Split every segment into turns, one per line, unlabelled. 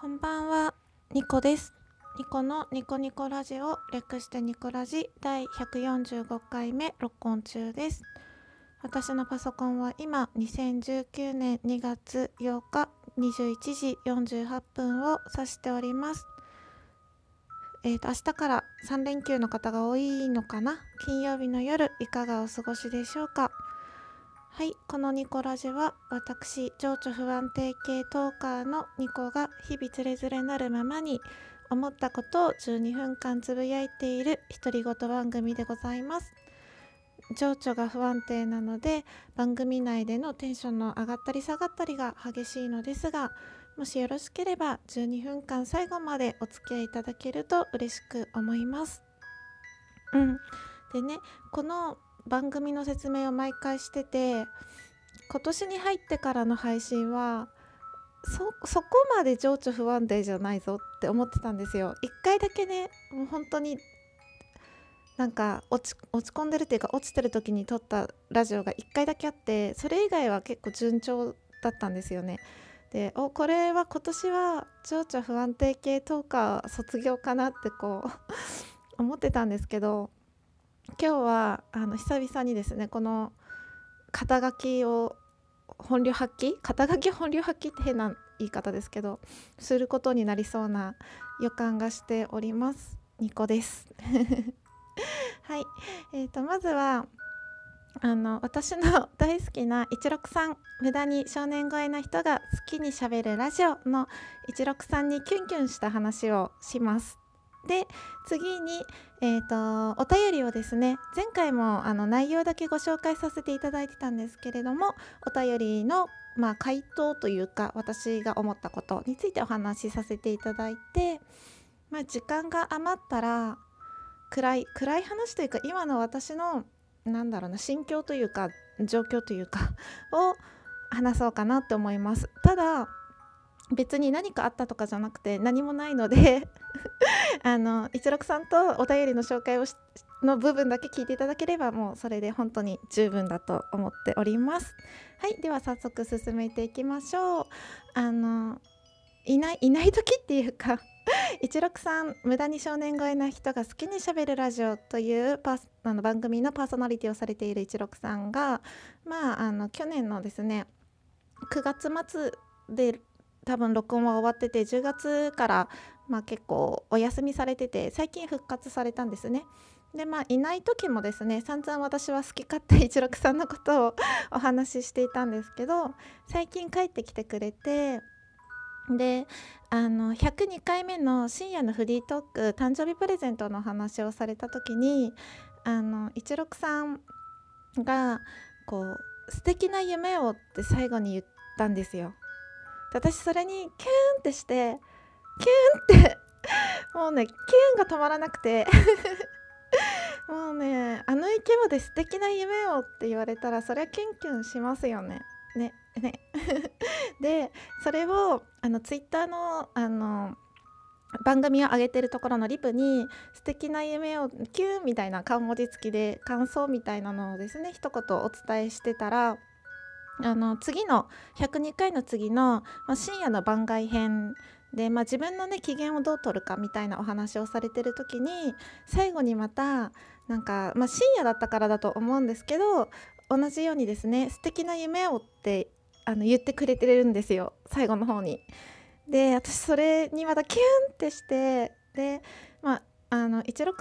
こんばんは、ニコです。ニコのニコニコラジオ略してニコラジ第145回目録音中です。私のパソコンは今2019年2月8日21時48分を指しております。えーと明日から3連休の方が多いのかな？金曜日の夜いかがお過ごしでしょうか？はい、このニコラジは私情緒不安定系トーカーのニコが日々つれづれなるままに思ったことを12分間つぶやいている独り言番組でございます。情緒が不安定なので番組内でのテンションの上がったり下がったりが激しいのですがもしよろしければ12分間最後までお付き合いいただけると嬉しく思います。うん。でねこの番組の説明を毎回してて今年に入ってからの配信はそそこまで情緒不安定じゃないぞって思ってたんですよ。一回だけねもう本当になんか落ち落ち込んでるっていうか落ちてる時に撮ったラジオが1回だけあってそれ以外は結構順調だったんですよね。でおこれは今年は情緒不安定系トーカー卒業かなってこう 思ってたんですけど今日はあの久々にですねこの肩書きを本領発揮？肩書き本領発揮って変な言い方ですけどすることになりそうな予感がしております。ニコです。はい。えー、とまずはあの私の 大好きな163無駄に少年超えな人が好きにしゃべるラジオの163にキュンキュンした話をします。で次に、えー、とお便りをですね前回もあの内容だけご紹介させていただいてたんですけれどもお便りの、まあ、回答というか私が思ったことについてお話しさせていただいて、まあ、時間が余ったら暗い暗い話というか今の私のなんだろうな心境というか状況というかを話そうかなって思います。ただ別に何かあったとかじゃなくて何もないので あの16さんとお便りの紹介をの部分だけ聞いていただければもうそれで本当に十分だと思っております。はいでは早速進めていきましょう。あのいないいない時っていうか 163無駄に少年超えな人が好きにしゃべるラジオというパあの番組のパーソナリティをされている163がまああの去年のですね9月末で多分録音は終わってて10月から、まあ、結構お休みされてて最近復活されたんですね。でまあいない時もですね散々私は好き勝手163のことを お話ししていたんですけど最近帰ってきてくれてであの102回目の深夜のフリートーク誕生日プレゼントの話をされた時にあの163がこう素敵な夢をって最後に言ったんですよ。私それにキューンってしてキューンってもうねキューンが止まらなくて もうねあのイケボで素敵な夢をって言われたらそりゃキュンキュンしますよね。ねね でそれをあのツイッターのあの番組を上げてるところのリプに素敵な夢をキュンみたいな顔文字付きで感想みたいなのをですね一言お伝えしてたらあの次の102回の次の、まあ、深夜の番外編で、まあ、自分のね機嫌をどう取るかみたいなお話をされてる時に最後にまたなんか、まあ、深夜だったからだと思うんですけど同じようにですね素敵な夢をってあの言ってくれてるんですよ最後の方に。で私それにまたキュンってしてでまああの163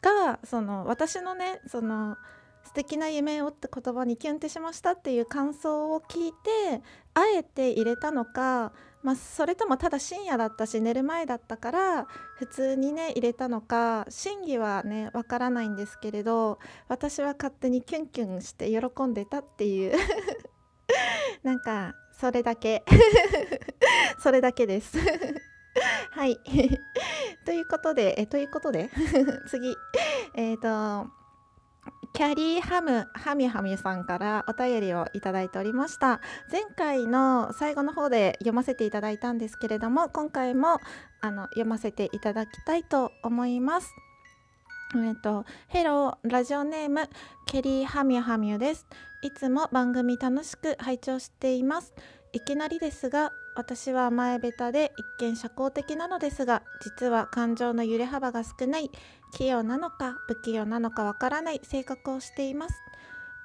がその私のねその素敵な夢をって言葉にキュンってしましたっていう感想を聞いてあえて入れたのか、まあ、それともただ深夜だったし寝る前だったから普通にね入れたのか真偽はねわからないんですけれど私は勝手にキュンキュンして喜んでたっていう なんかそれだけ。それだけです。はい。ということでえということで次。えっ、ー、とキャリーハムハミハミさんからお便りをいただいておりました。前回の最後の方で読ませていただいたんですけれども今回もあの読ませていただきたいと思います。えっと、ヘローラジオネームケリーハミュハミュです。いつも番組楽しく拝聴しています。いきなりですが私は甘えべたで一見社交的なのですが実は感情の揺れ幅が少ない器用なのか不器用なのかわからない性格をしています。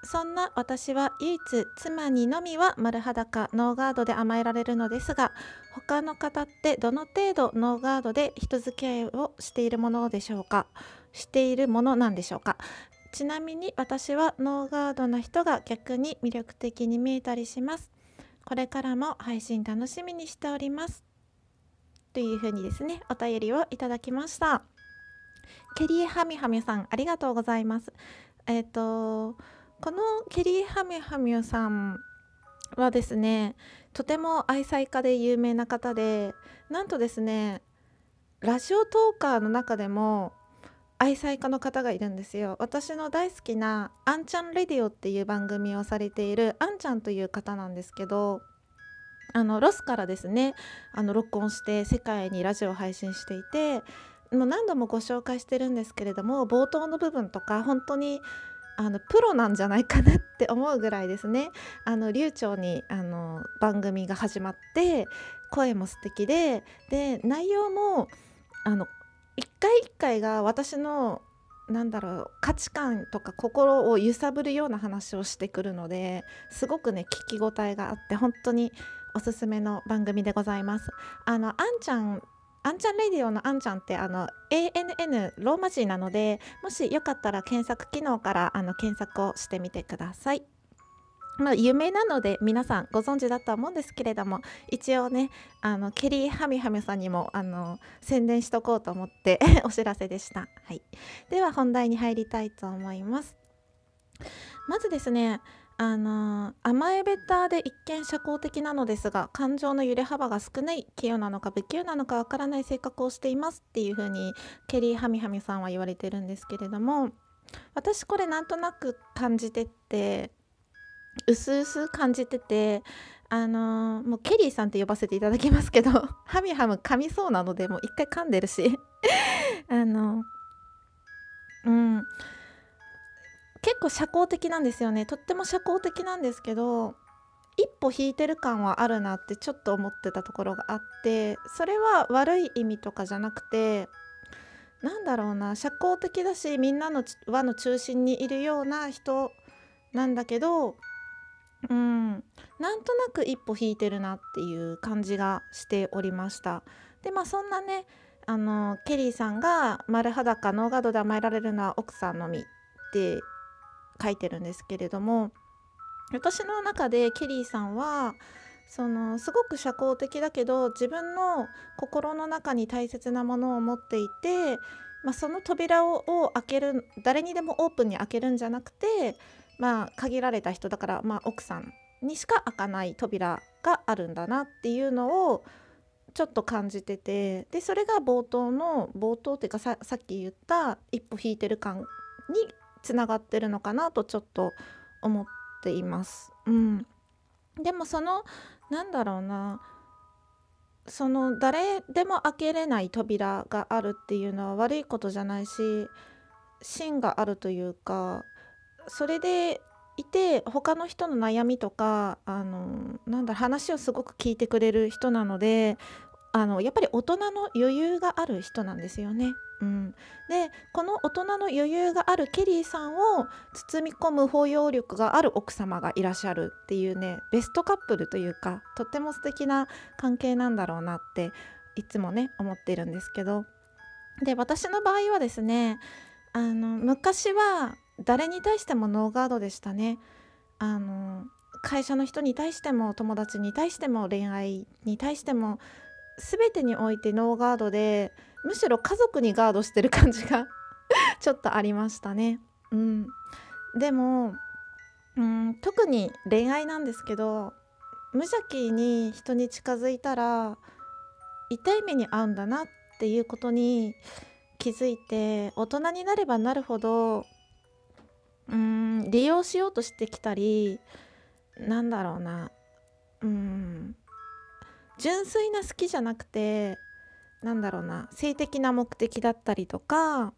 そんな私は唯一妻にのみは丸裸ノーガードで甘えられるのですが他の方ってどの程度ノーガードで人付き合いをしているものでしょうか？しているものなんでしょうか？ちなみに私はノーガードな人が逆に魅力的に見えたりします。これからも配信楽しみにしております。というふうにですねお便りをいただきました。ケリーハミハミさんありがとうございます。えっ、ー、とこのケリーハミハミさんはですねとても愛妻家で有名な方でなんとですねラジオトーカーの中でも愛妻家の方がいるんですよ。私の大好きな「あんちゃんレディオ」っていう番組をされているあんちゃんという方なんですけどあのロスからですねあの録音して世界にラジオを配信していてもう何度もご紹介してるんですけれども冒頭の部分とか本当にあのプロなんじゃないかなって思うぐらいですね。あの流暢にあの番組が始まって声も素敵でで内容もあの一回一回が私のなんだろう価値観とか心を揺さぶるような話をしてくるのですごくね聞き応えがあって本当におすすめの番組でございます。あのあんちゃんあんちゃんレディオのあんちゃんってあの ANN ローマ字なのでもしよかったら検索機能からあの検索をしてみてください。まあ、有名なので皆さんご存知だとは思うんですけれども一応ねあのケリーハミハミさんにもあの宣伝しとこうと思って お知らせでした、はい、では本題に入りたいと思います。まずですねあの甘えべたで一見社交的なのですが感情の揺れ幅が少ない器用なのか不器用なのかわからない性格をしていますっていう風にケリーハミハミさんは言われてるんですけれども私これなんとなく感じてってうすうす感じててあのー、もうケリーさんって呼ばせていただきますけど ハミハム噛みそうなのでもう一回噛んでるし あのうん。結構社交的なんですよね。とっても社交的なんですけど一歩引いてる感はあるなってちょっと思ってたところがあってそれは悪い意味とかじゃなくてなんだろうな社交的だしみんなの輪の中心にいるような人なんだけどうん。なんとなく一歩引いてるなっていう感じがしておりました。でまあそんなねあのケリーさんが丸裸ノーガードで甘えられるのは奥さんのみって書いてるんですけれども私の中でケリーさんはそのすごく社交的だけど自分の心の中に大切なものを持っていて、まあ、その扉を開ける誰にでもオープンに開けるんじゃなくてまあ限られた人だから、まあ、奥さんにしか開かない扉があるんだなっていうのをちょっと感じててでそれが冒頭の冒頭っていうかさっき言った一歩引いてる感につながってるのかなとちょっと思っています。うん、でもそのなんだろうなその誰でも開けれない扉があるっていうのは悪いことじゃないし芯があるというかそれでいて他の人の悩みとかあのなんだ話をすごく聞いてくれる人なのであのやっぱり大人の余裕がある人なんですよね。うん、でこの大人の余裕があるケリーさんを包み込む包容力がある奥様がいらっしゃるっていうねベストカップルというかとっても素敵な関係なんだろうなっていつもね思ってるんですけどで私の場合はですねあの昔は誰に対してもノーガードでしたね。あの会社の人に対しても友達に対しても恋愛に対しても全てにおいてノーガードでむしろ家族にガードしてる感じが ちょっとありましたね。うん、でもうん特に恋愛なんですけど無邪気に人に近づいたら痛い目に遭うんだなっていうことに気づいて大人になればなるほどうん利用しようとしてきたりなんだろうな。うん純粋な好きじゃなくてなんだろうな。性的な目的だったりとか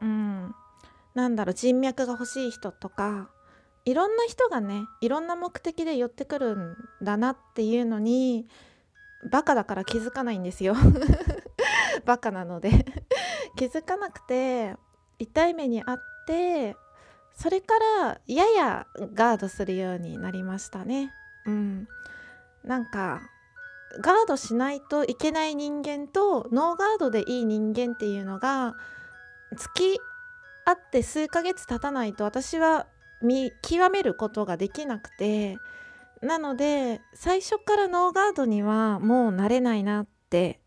うんなんだろう。人脈が欲しい人とかいろんな人がねいろんな目的で寄ってくるんだなっていうのにバカだから気づかないんですよ。バカなので。気づかなくて痛い目にあってそれからややガードするようになりましたね。うん。なんかガードしないといけない人間とノーガードでいい人間っていうのが付き合って数ヶ月経たないと私は見極めることができなくてなので最初からノーガードにはもうなれないなって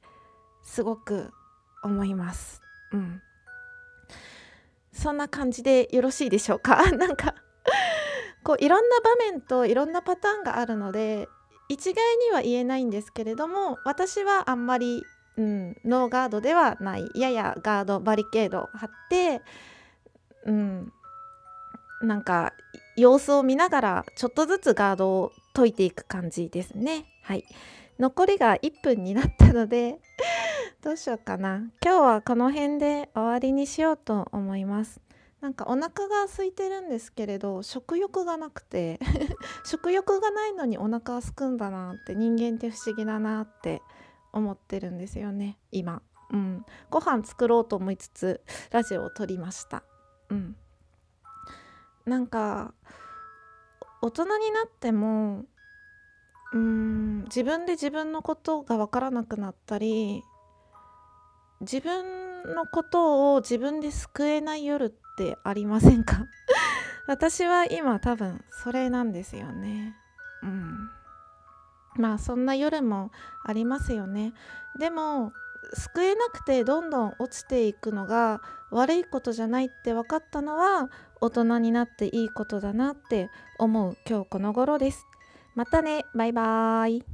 すごく思います。うん、そんな感じでよろしいでしょうか？なんかこういろんな場面といろんなパターンがあるので一概には言えないんですけれども私はあんまり、うん、ノーガードではないややガードバリケードを張って、うん、なんか様子を見ながらちょっとずつガードを解いていく感じですね。はい残りが1分になったのでどうしようかな。今日はこの辺で終わりにしようと思います。なんかお腹が空いてるんですけれど食欲がなくて 食欲がないのにお腹は空くんだなって人間って不思議だなって思ってるんですよね今。うん。ご飯作ろうと思いつつラジオを撮りました。うん。なんか大人になってもうーん自分で自分のことが分からなくなったり自分のことを自分で救えない夜ってありませんか？私は今多分それなんですよね。うん。まあそんな夜もありますよね。でも救えなくてどんどん落ちていくのが悪いことじゃないって分かったのは大人になっていいことだなって思う今日この頃です。またね。バイバーイ。